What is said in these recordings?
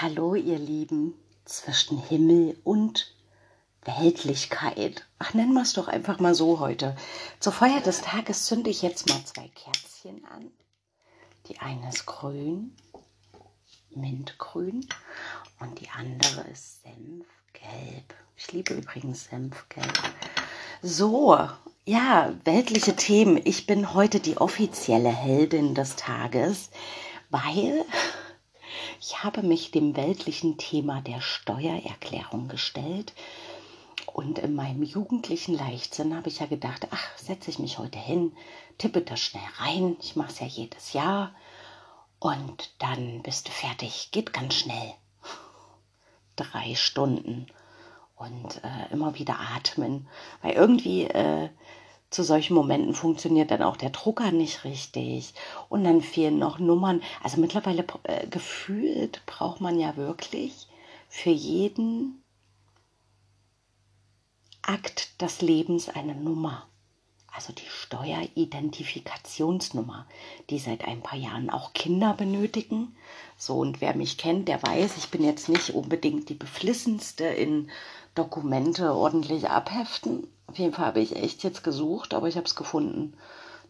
Hallo ihr Lieben, zwischen Himmel und Weltlichkeit. Ach, nennen wir es doch einfach mal so heute. Zur Feier des Tages zünde ich jetzt mal zwei Kerzchen an. Die eine ist grün, mintgrün und die andere ist senfgelb. Ich liebe übrigens senfgelb. So, ja, weltliche Themen. Ich bin heute die offizielle Heldin des Tages, weil ich habe mich dem weltlichen Thema der Steuererklärung gestellt. Und in meinem jugendlichen Leichtsinn habe ich ja gedacht, ach, setze ich mich heute hin, tippe das schnell rein. Ich mache es ja jedes Jahr. Und dann bist du fertig. Geht ganz schnell. Drei Stunden. Und äh, immer wieder atmen. Weil irgendwie äh, zu solchen Momenten funktioniert dann auch der Drucker nicht richtig und dann fehlen noch Nummern. Also mittlerweile äh, gefühlt braucht man ja wirklich für jeden Akt des Lebens eine Nummer. Also die Steueridentifikationsnummer, die seit ein paar Jahren auch Kinder benötigen. So, und wer mich kennt, der weiß, ich bin jetzt nicht unbedingt die beflissenste in Dokumente ordentlich abheften. Auf jeden Fall habe ich echt jetzt gesucht, aber ich habe es gefunden,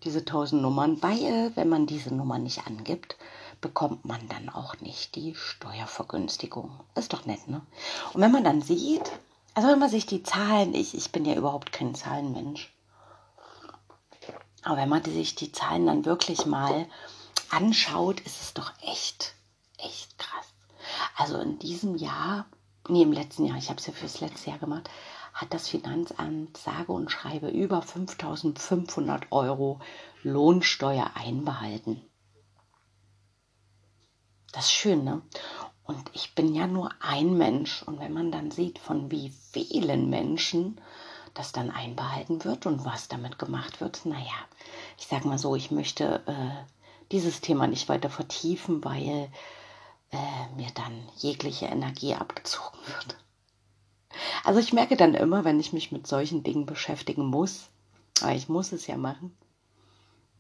diese tausend Nummern, weil wenn man diese Nummer nicht angibt, bekommt man dann auch nicht die Steuervergünstigung. Ist doch nett, ne? Und wenn man dann sieht, also wenn man sich die Zahlen, ich, ich bin ja überhaupt kein Zahlenmensch, aber wenn man sich die Zahlen dann wirklich mal anschaut, ist es doch echt, echt krass. Also in diesem Jahr nee, im letzten Jahr, ich habe es ja fürs letzte Jahr gemacht, hat das Finanzamt sage und schreibe über 5500 Euro Lohnsteuer einbehalten. Das ist schön, ne? Und ich bin ja nur ein Mensch. Und wenn man dann sieht, von wie vielen Menschen das dann einbehalten wird und was damit gemacht wird, naja, ich sage mal so, ich möchte äh, dieses Thema nicht weiter vertiefen, weil äh, mir dann jegliche Energie abgezogen wird. Also ich merke dann immer, wenn ich mich mit solchen Dingen beschäftigen muss, aber ich muss es ja machen.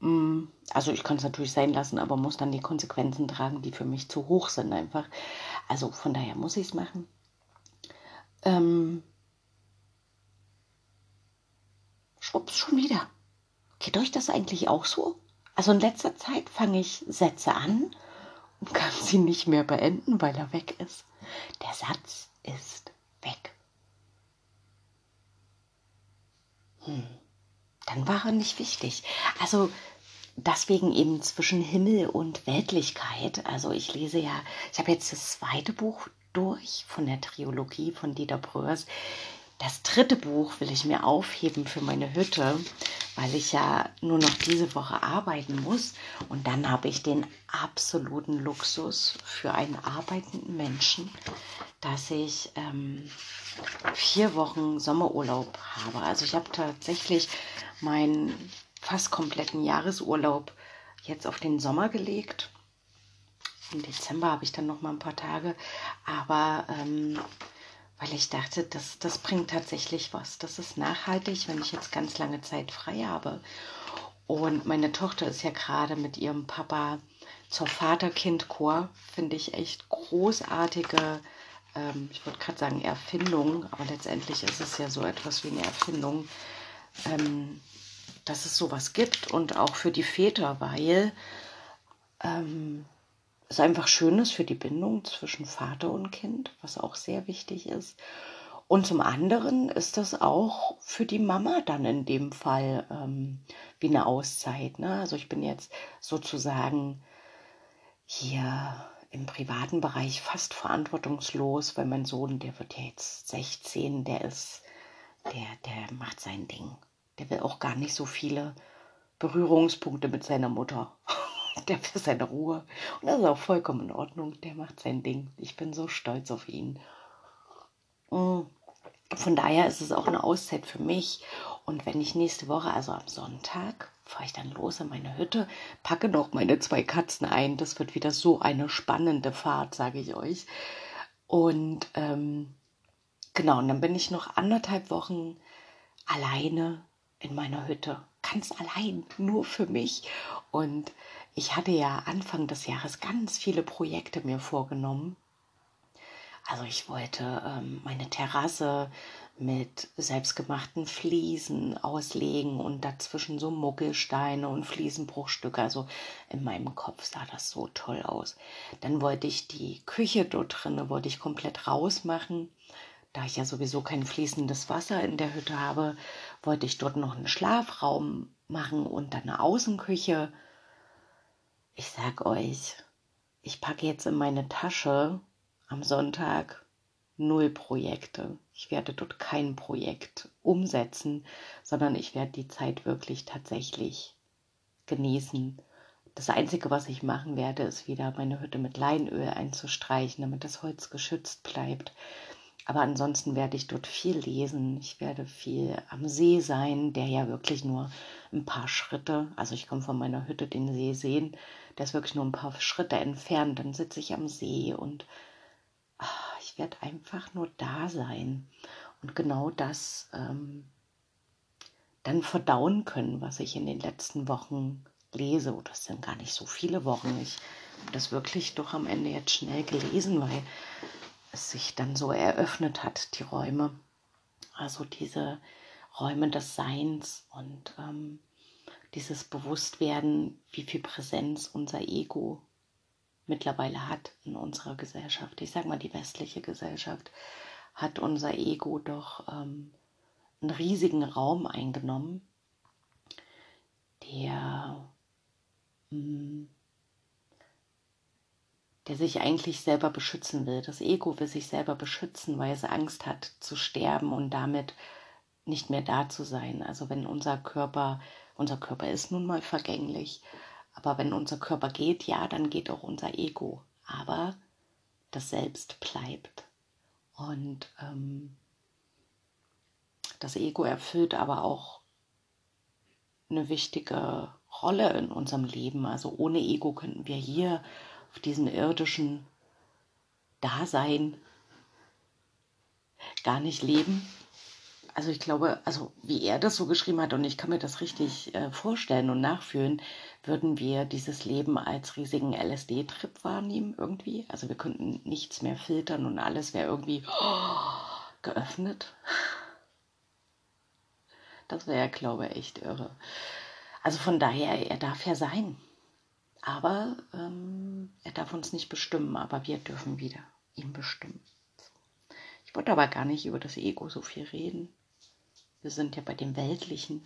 Mm, also ich kann es natürlich sein lassen, aber muss dann die Konsequenzen tragen, die für mich zu hoch sind einfach. Also von daher muss ich es machen. Ähm, schwupps, schon wieder. Geht euch das eigentlich auch so? Also in letzter Zeit fange ich Sätze an und kann sie nicht mehr beenden, weil er weg ist. Der Satz ist weg. Hm. Dann war er nicht wichtig. Also deswegen eben zwischen Himmel und Weltlichkeit. Also ich lese ja, ich habe jetzt das zweite Buch durch von der Trilogie von Dieter Bröers. Das dritte Buch will ich mir aufheben für meine Hütte, weil ich ja nur noch diese Woche arbeiten muss. Und dann habe ich den absoluten Luxus für einen arbeitenden Menschen, dass ich ähm, vier Wochen Sommerurlaub habe. Also ich habe tatsächlich meinen fast kompletten Jahresurlaub jetzt auf den Sommer gelegt. Im Dezember habe ich dann noch mal ein paar Tage, aber ähm, weil ich dachte, das, das bringt tatsächlich was. Das ist nachhaltig, wenn ich jetzt ganz lange Zeit frei habe. Und meine Tochter ist ja gerade mit ihrem Papa zur Vater-Kind-Chor, finde ich echt großartige, ähm, ich würde gerade sagen Erfindung, aber letztendlich ist es ja so etwas wie eine Erfindung, ähm, dass es sowas gibt und auch für die Väter, weil ähm, es einfach schön ist für die Bindung zwischen Vater und Kind, was auch sehr wichtig ist. Und zum anderen ist das auch für die Mama dann in dem Fall ähm, wie eine Auszeit. Ne? Also ich bin jetzt sozusagen hier im privaten Bereich fast verantwortungslos, weil mein Sohn, der wird ja jetzt 16, der ist, der, der macht sein Ding. Der will auch gar nicht so viele Berührungspunkte mit seiner Mutter. der für seine Ruhe. Und das ist auch vollkommen in Ordnung. Der macht sein Ding. Ich bin so stolz auf ihn. Mm. Von daher ist es auch eine Auszeit für mich. Und wenn ich nächste Woche, also am Sonntag, fahre ich dann los in meine Hütte, packe noch meine zwei Katzen ein. Das wird wieder so eine spannende Fahrt, sage ich euch. Und ähm, genau, und dann bin ich noch anderthalb Wochen alleine in meiner Hütte. Ganz allein, nur für mich. Und ich hatte ja Anfang des Jahres ganz viele Projekte mir vorgenommen. Also ich wollte ähm, meine Terrasse mit selbstgemachten Fliesen auslegen und dazwischen so Muggelsteine und Fliesenbruchstücke. Also in meinem Kopf sah das so toll aus. Dann wollte ich die Küche dort drinne, wollte ich komplett rausmachen. Da ich ja sowieso kein fließendes Wasser in der Hütte habe, wollte ich dort noch einen Schlafraum machen und dann eine Außenküche. Ich sag euch, ich packe jetzt in meine Tasche am Sonntag null Projekte. Ich werde dort kein Projekt umsetzen, sondern ich werde die Zeit wirklich tatsächlich genießen. Das Einzige, was ich machen werde, ist wieder meine Hütte mit Leinöl einzustreichen, damit das Holz geschützt bleibt. Aber ansonsten werde ich dort viel lesen. Ich werde viel am See sein, der ja wirklich nur ein paar Schritte, also ich komme von meiner Hütte den See sehen, der ist wirklich nur ein paar Schritte entfernt. Dann sitze ich am See und ich werde einfach nur da sein und genau das ähm, dann verdauen können, was ich in den letzten Wochen lese. Oder es sind gar nicht so viele Wochen. Ich habe das wirklich doch am Ende jetzt schnell gelesen, weil es sich dann so eröffnet hat, die Räume. Also diese Räume des Seins und ähm, dieses Bewusstwerden, wie viel Präsenz unser Ego mittlerweile hat in unserer Gesellschaft. Ich sage mal, die westliche Gesellschaft hat unser Ego doch ähm, einen riesigen Raum eingenommen, der, mh, mm, der sich eigentlich selber beschützen will. Das Ego will sich selber beschützen, weil es Angst hat zu sterben und damit nicht mehr da zu sein. Also wenn unser Körper, unser Körper ist nun mal vergänglich, aber wenn unser Körper geht, ja, dann geht auch unser Ego. Aber das Selbst bleibt. Und ähm, das Ego erfüllt aber auch eine wichtige Rolle in unserem Leben. Also ohne Ego könnten wir hier auf diesem irdischen Dasein gar nicht leben also ich glaube, also wie er das so geschrieben hat, und ich kann mir das richtig äh, vorstellen und nachfühlen, würden wir dieses Leben als riesigen LSD-Trip wahrnehmen irgendwie. Also wir könnten nichts mehr filtern und alles wäre irgendwie geöffnet. Das wäre, glaube ich, echt irre. Also von daher, er darf ja sein. Aber ähm, er darf uns nicht bestimmen, aber wir dürfen wieder ihn bestimmen. Ich wollte aber gar nicht über das Ego so viel reden. Wir sind ja bei dem Weltlichen.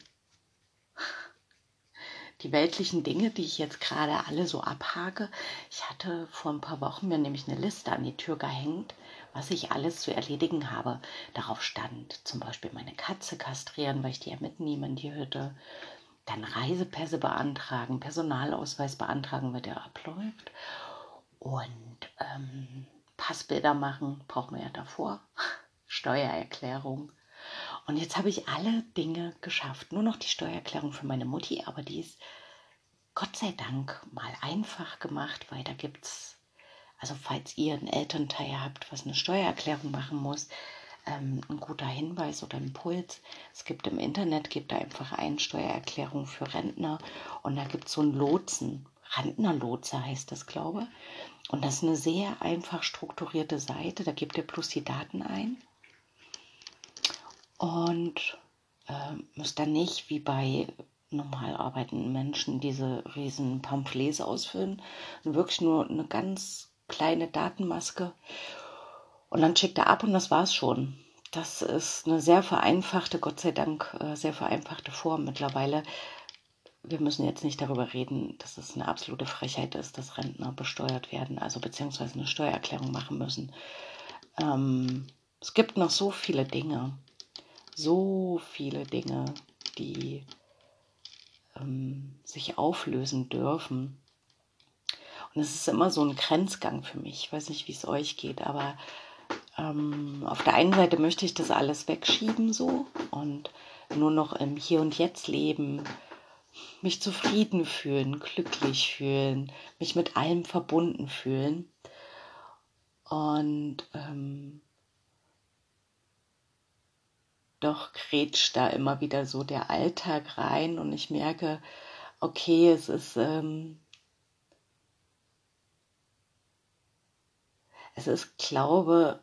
Die weltlichen Dinge, die ich jetzt gerade alle so abhake. Ich hatte vor ein paar Wochen mir nämlich eine Liste an die Tür gehängt, was ich alles zu erledigen habe. Darauf stand zum Beispiel meine Katze kastrieren, weil ich die ja mitnehme in die Hütte. Dann Reisepässe beantragen, Personalausweis beantragen, weil der abläuft. Und ähm, Passbilder machen, brauchen wir ja davor. Steuererklärung und jetzt habe ich alle Dinge geschafft. Nur noch die Steuererklärung für meine Mutti, aber die ist Gott sei Dank mal einfach gemacht, weil da gibt es, also falls ihr einen Elternteil habt, was eine Steuererklärung machen muss, ähm, ein guter Hinweis oder Impuls. Es gibt im Internet, gibt da einfach ein Steuererklärung für Rentner und da gibt es so einen Lotsen. Rentnerlotse heißt das, glaube ich. Und das ist eine sehr einfach strukturierte Seite. Da gebt ihr bloß die Daten ein und äh, müsst dann nicht wie bei normal arbeitenden Menschen diese riesen Pamphlets ausfüllen. Wirklich nur eine ganz kleine Datenmaske. Und dann schickt er ab und das war's schon. Das ist eine sehr vereinfachte, Gott sei Dank, äh, sehr vereinfachte Form mittlerweile. Wir müssen jetzt nicht darüber reden, dass es eine absolute Frechheit ist, dass Rentner besteuert werden, also beziehungsweise eine Steuererklärung machen müssen. Ähm, es gibt noch so viele Dinge, so viele Dinge, die ähm, sich auflösen dürfen. Und es ist immer so ein Grenzgang für mich. Ich weiß nicht, wie es euch geht, aber ähm, auf der einen Seite möchte ich das alles wegschieben so und nur noch im Hier und Jetzt leben, mich zufrieden fühlen, glücklich fühlen, mich mit allem verbunden fühlen. Und ähm, doch grätscht da immer wieder so der Alltag rein und ich merke, okay, es ist, ähm, es ist, glaube,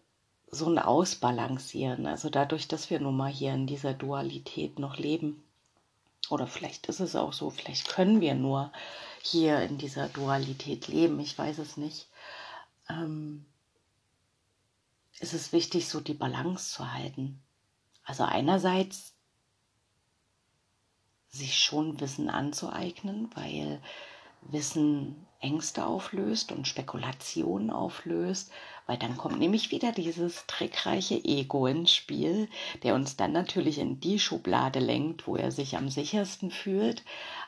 so ein Ausbalancieren. Also dadurch, dass wir nun mal hier in dieser Dualität noch leben. Oder vielleicht ist es auch so, vielleicht können wir nur hier in dieser Dualität leben. Ich weiß es nicht. Ähm, ist es wichtig, so die Balance zu halten. Also einerseits sich schon Wissen anzueignen, weil Wissen Ängste auflöst und Spekulationen auflöst, weil dann kommt nämlich wieder dieses trickreiche Ego ins Spiel, der uns dann natürlich in die Schublade lenkt, wo er sich am sichersten fühlt.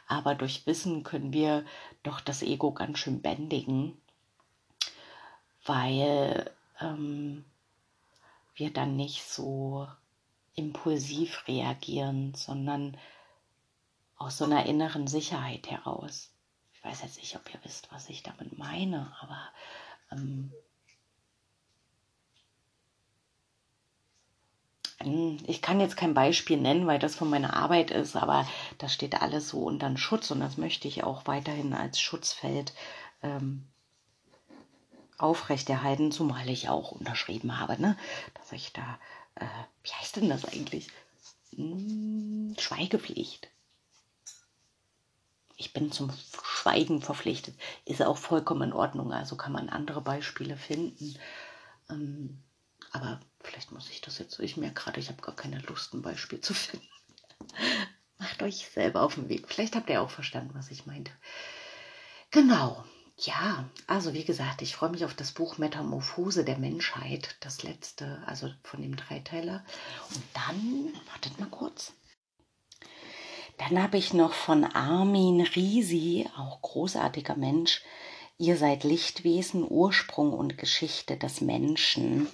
Aber durch Wissen können wir doch das Ego ganz schön bändigen, weil ähm, wir dann nicht so impulsiv reagieren, sondern aus so einer inneren Sicherheit heraus. Ich weiß jetzt nicht, ob ihr wisst, was ich damit meine, aber ähm, ich kann jetzt kein Beispiel nennen, weil das von meiner Arbeit ist, aber das steht alles so unter Schutz und das möchte ich auch weiterhin als Schutzfeld ähm, aufrechterhalten, zumal ich auch unterschrieben habe, ne? dass ich da, äh, wie heißt denn das eigentlich? Hm, Schweigepflicht ich bin zum Schweigen verpflichtet, ist auch vollkommen in Ordnung. Also kann man andere Beispiele finden. Ähm, aber vielleicht muss ich das jetzt, ich merke gerade, ich habe gar keine Lust, ein Beispiel zu finden. Macht euch selber auf den Weg. Vielleicht habt ihr auch verstanden, was ich meinte. Genau. Ja, also wie gesagt, ich freue mich auf das Buch Metamorphose der Menschheit, das letzte, also von dem Dreiteiler. Und dann, wartet mal kurz. Dann habe ich noch von Armin Risi, auch großartiger Mensch, Ihr seid Lichtwesen, Ursprung und Geschichte des Menschen.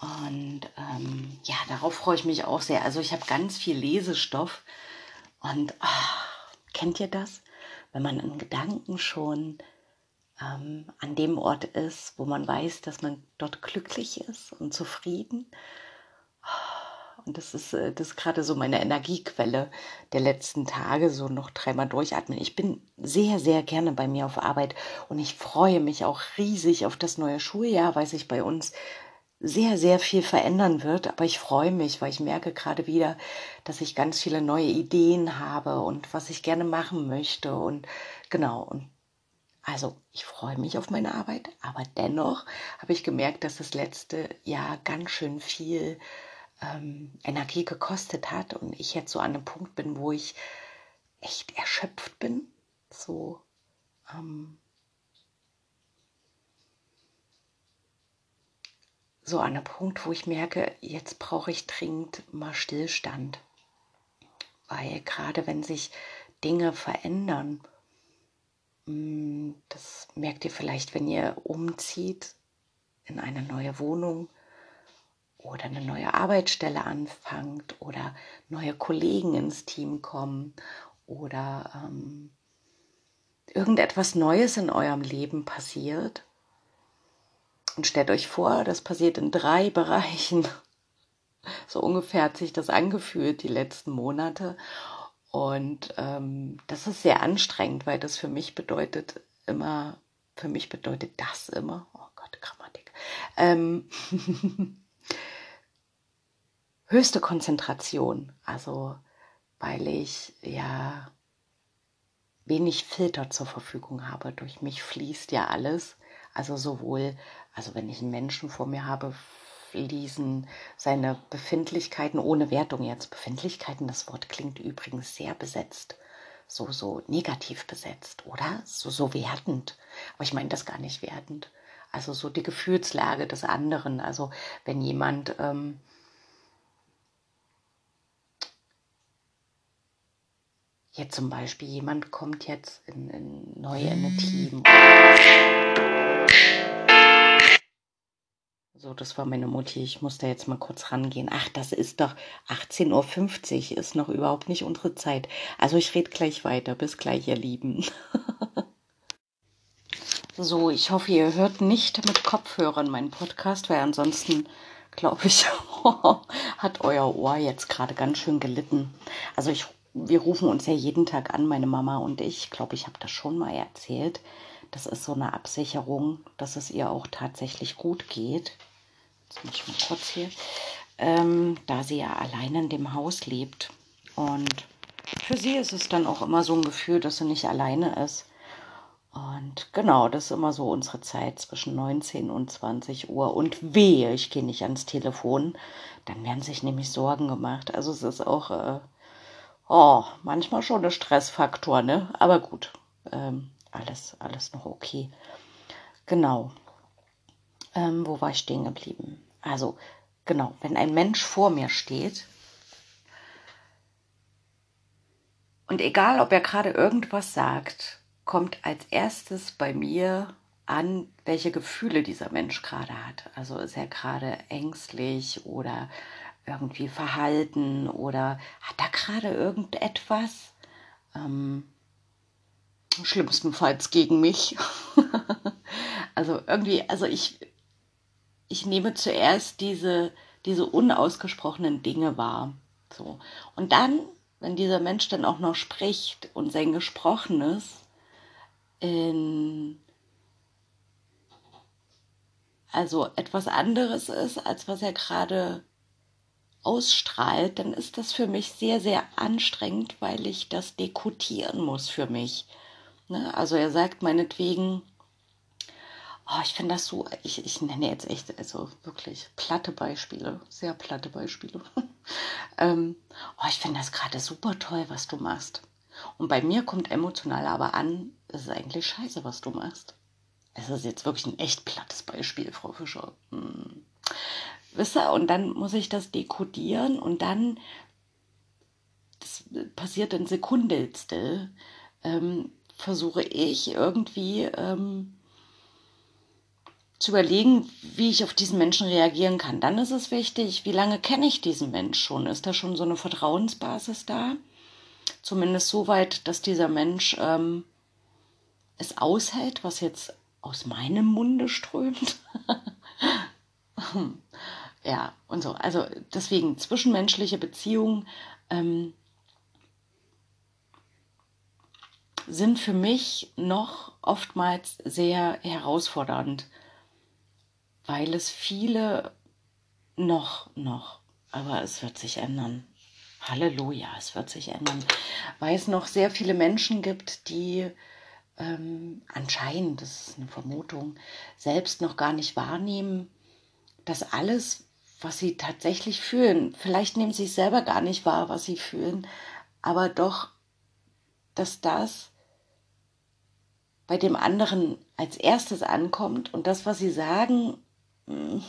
Und ähm, ja, darauf freue ich mich auch sehr. Also ich habe ganz viel Lesestoff. Und ach, kennt ihr das? Wenn man in Gedanken schon ähm, an dem Ort ist, wo man weiß, dass man dort glücklich ist und zufrieden. Und das ist, äh, das ist gerade so meine Energiequelle der letzten Tage, so noch dreimal durchatmen. Ich bin sehr, sehr gerne bei mir auf Arbeit und ich freue mich auch riesig auf das neue Schuljahr, weil sich bei uns sehr, sehr viel verändern wird. Aber ich freue mich, weil ich merke gerade wieder, dass ich ganz viele neue Ideen habe und was ich gerne machen möchte. Und genau, und also ich freue mich auf meine Arbeit, aber dennoch habe ich gemerkt, dass das letzte Jahr ganz schön viel ähm, Energie gekostet hat und ich jetzt so an einem Punkt bin, wo ich echt erschöpft bin, so ähm, so an einem Punkt, wo ich merke, jetzt brauche ich dringend mal Stillstand, weil gerade wenn sich Dinge verändern, mm, das merkt ihr vielleicht, wenn ihr umzieht in eine neue Wohnung oder eine neue Arbeitsstelle anfangt oder neue Kollegen ins Team kommen oder ähm, irgendetwas Neues in eurem Leben passiert. Und stellt euch vor, das passiert in drei Bereichen. So ungefähr hat sich das angefühlt die letzten Monate. Und ähm, das ist sehr anstrengend, weil das für mich bedeutet immer, für mich bedeutet das immer, oh Gott, Grammatik, ähm, höchste Konzentration. Also weil ich ja wenig Filter zur Verfügung habe. Durch mich fließt ja alles. Also sowohl, also wenn ich einen Menschen vor mir habe, fließen seine Befindlichkeiten ohne Wertung jetzt. Befindlichkeiten, das Wort klingt übrigens sehr besetzt. So, so negativ besetzt, oder? So, so wertend. Aber ich meine das gar nicht wertend. Also so die Gefühlslage des anderen. Also wenn jemand ähm, Jetzt zum Beispiel, jemand kommt jetzt in, in neu in ein Team. So, das war meine Mutti. Ich muss da jetzt mal kurz rangehen. Ach, das ist doch 18.50 Uhr, ist noch überhaupt nicht unsere Zeit. Also ich rede gleich weiter. Bis gleich, ihr Lieben. so, ich hoffe, ihr hört nicht mit Kopfhörern meinen Podcast, weil ansonsten glaube ich, hat euer Ohr jetzt gerade ganz schön gelitten. Also ich wir rufen uns ja jeden Tag an, meine Mama und ich. Ich glaube, ich habe das schon mal erzählt. Das ist so eine Absicherung, dass es ihr auch tatsächlich gut geht. jetzt muss ich mal kurz hier, ähm, da sie ja allein in dem Haus lebt. Und für sie ist es dann auch immer so ein Gefühl, dass sie nicht alleine ist. Und genau, das ist immer so unsere Zeit zwischen 19 und 20 Uhr. Und wehe, ich gehe nicht ans Telefon. Dann werden sich nämlich Sorgen gemacht. Also es ist auch, äh, oh, manchmal schon ein Stressfaktor, ne? Aber gut, ähm, alles, alles noch okay. Genau. Ähm, wo war ich stehen geblieben? Also, genau, wenn ein Mensch vor mir steht, und egal, ob er gerade irgendwas sagt, kommt als erstes bei mir an, welche Gefühle dieser Mensch gerade hat. Also ist er gerade ängstlich oder irgendwie verhalten oder hat er gerade irgendetwas? Ähm, schlimmstenfalls gegen mich. also irgendwie, also ich, ich nehme zuerst diese, diese unausgesprochenen Dinge wahr. So. Und dann, wenn dieser Mensch dann auch noch spricht und sein Gesprochenes in also etwas anderes ist, als was er gerade ausstrahlt, dann ist das für mich sehr, sehr anstrengend, weil ich das dekodieren muss für mich. Ne? Also er sagt meinetwegen, oh, ich finde das so, ich, ich nenne jetzt echt, also wirklich platte Beispiele, sehr platte Beispiele. ähm, oh, ich finde das gerade super toll, was du machst. Und bei mir kommt emotional aber an, es ist eigentlich scheiße, was du machst. Es ist jetzt wirklich ein echt plattes Beispiel, Frau Fischer. Hm. Wisst ihr, und dann muss ich das dekodieren und dann, das passiert in Sekundelstel, ähm, versuche ich irgendwie ähm, zu überlegen, wie ich auf diesen Menschen reagieren kann. Dann ist es wichtig, wie lange kenne ich diesen Mensch schon? Ist da schon so eine Vertrauensbasis da? Zumindest so weit, dass dieser Mensch ähm, es aushält, was jetzt aus meinem Munde strömt. ja, und so. Also deswegen zwischenmenschliche Beziehungen ähm, sind für mich noch oftmals sehr herausfordernd, weil es viele noch, noch, aber es wird sich ändern. Halleluja, es wird sich ändern, weil es noch sehr viele Menschen gibt, die ähm, anscheinend, das ist eine Vermutung, selbst noch gar nicht wahrnehmen, dass alles, was sie tatsächlich fühlen, vielleicht nehmen sie es selber gar nicht wahr, was sie fühlen, aber doch, dass das bei dem anderen als erstes ankommt und das, was sie sagen, hm,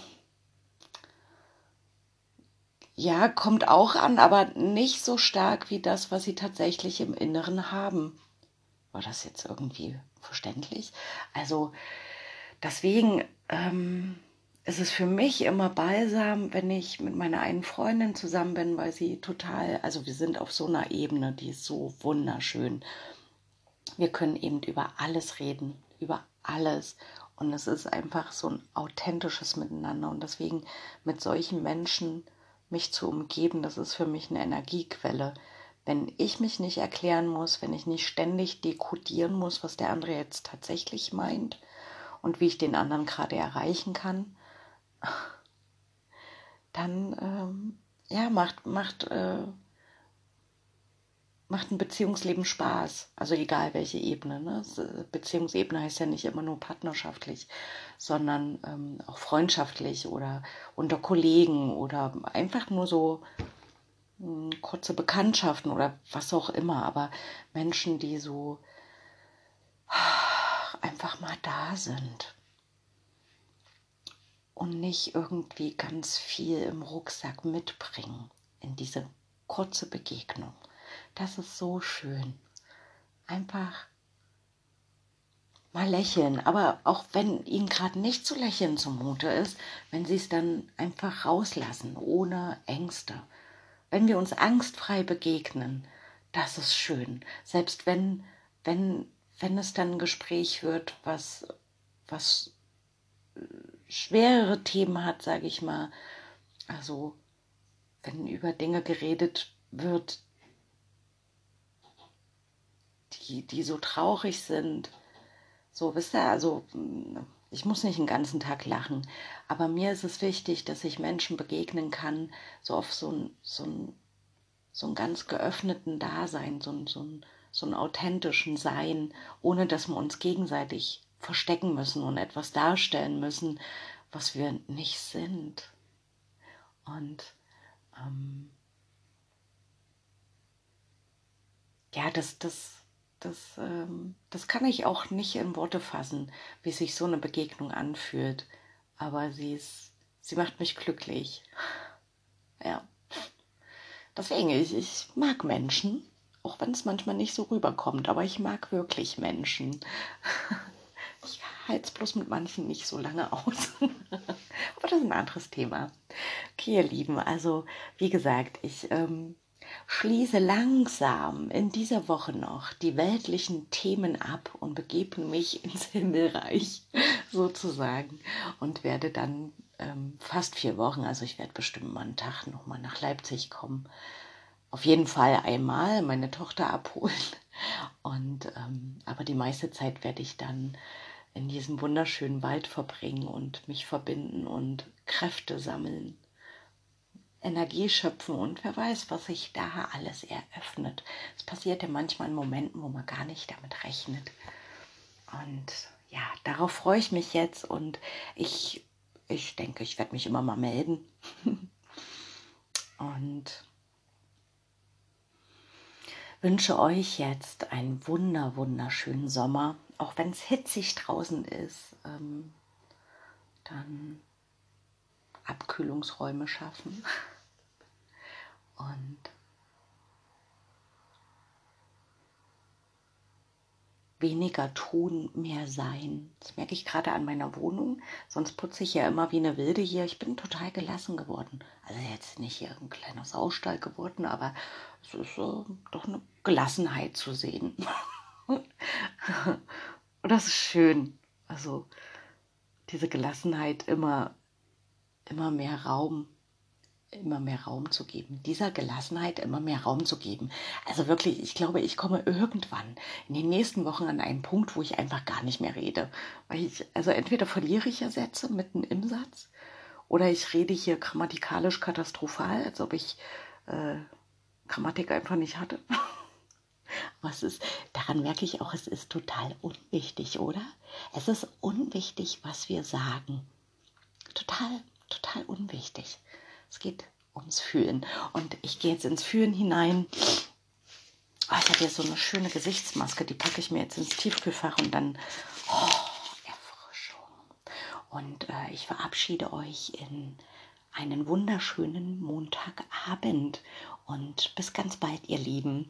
ja, kommt auch an, aber nicht so stark wie das, was sie tatsächlich im Inneren haben. War das jetzt irgendwie verständlich? Also deswegen ähm, ist es für mich immer balsam, wenn ich mit meiner einen Freundin zusammen bin, weil sie total, also wir sind auf so einer Ebene, die ist so wunderschön. Wir können eben über alles reden, über alles. Und es ist einfach so ein authentisches Miteinander. Und deswegen mit solchen Menschen mich zu umgeben, das ist für mich eine Energiequelle wenn ich mich nicht erklären muss, wenn ich nicht ständig dekodieren muss, was der andere jetzt tatsächlich meint und wie ich den anderen gerade erreichen kann, dann ähm, ja, macht, macht, äh, macht ein Beziehungsleben Spaß. Also egal welche Ebene. Ne? Beziehungsebene heißt ja nicht immer nur partnerschaftlich, sondern ähm, auch freundschaftlich oder unter Kollegen oder einfach nur so hm, kurze Bekanntschaften oder was auch immer, aber Menschen, die so einfach mal da sind und nicht irgendwie ganz viel im Rucksack mitbringen in diese kurze Begegnung. Das ist so schön. Einfach mal lächeln, aber auch wenn ihnen gerade nicht zu lächeln zumute ist, wenn sie es dann einfach rauslassen, ohne Ängste wenn wir uns angstfrei begegnen, das ist schön. Selbst wenn, wenn, wenn es dann ein Gespräch wird, was, was schwerere Themen hat, sage ich mal. Also wenn über Dinge geredet wird, die, die so traurig sind. So, wisst ihr, also Ich muss nicht den ganzen Tag lachen, aber mir ist es wichtig, dass ich Menschen begegnen kann, so auf so ein, so ein, so einen ganz geöffneten Dasein, so ein, so ein, so einen authentischen Sein, ohne dass wir uns gegenseitig verstecken müssen und etwas darstellen müssen, was wir nicht sind. Und ähm, ja, das, das, das, ähm, das kann ich auch nicht in Worte fassen, wie sich so eine Begegnung anfühlt. Aber sie ist, sie macht mich glücklich. Ja. Deswegen, ich, ich mag Menschen, auch wenn es manchmal nicht so rüberkommt, aber ich mag wirklich Menschen. Ich halte es bloß mit manchen nicht so lange aus. aber das ist ein anderes Thema. Okay, ihr Lieben, also wie gesagt, ich ähm, schließe langsam in dieser Woche noch die weltlichen Themen ab und begebe mich ins Himmelreich sozusagen und werde dann ähm, fast vier Wochen, also ich werde bestimmt mal einen Tag nochmal nach Leipzig kommen. Auf jeden Fall einmal meine Tochter abholen. Und ähm, aber die meiste Zeit werde ich dann in diesem wunderschönen Wald verbringen und mich verbinden und Kräfte sammeln Energie schöpfen und wer weiß, was sich da alles eröffnet. Es passiert ja manchmal in Momenten, wo man gar nicht damit rechnet. Und ja, darauf freue ich mich jetzt und ich, ich denke, ich werde mich immer mal melden. und wünsche euch jetzt einen wunder, wunderschönen Sommer, auch wenn es hitzig draußen ist. Ähm, dann Abkühlungsräume schaffen und weniger tun, mehr sein. Das merke ich gerade an meiner Wohnung. Sonst putze ich ja immer wie eine Wilde hier. Ich bin total gelassen geworden. Also jetzt nicht hier ein kleiner Saustall geworden, aber es ist äh, doch eine Gelassenheit zu sehen. Und das ist schön. Also diese Gelassenheit immer, immer mehr Raum immer mehr Raum zu geben, dieser Gelassenheit immer mehr Raum zu geben. Also wirklich, ich glaube, ich komme irgendwann in den nächsten Wochen an einen Punkt, wo ich einfach gar nicht mehr rede. Weil ich, also entweder verliere ich ja Sätze mitten im Satz oder ich rede hier grammatikalisch katastrophal, als ob ich äh, Grammatik einfach nicht hatte. Was ist, daran merke ich auch, es ist total unwichtig, oder? Es ist unwichtig, was wir sagen. Total, total unwichtig. Es geht ums Fühlen. Und ich gehe jetzt ins Fühlen hinein. Oh, ich habe hier so eine schöne Gesichtsmaske, die packe ich mir jetzt ins Tiefkühlfach und dann oh, Erfrischung. Und äh, ich verabschiede euch in einen wunderschönen Montagabend und bis ganz bald, ihr Lieben.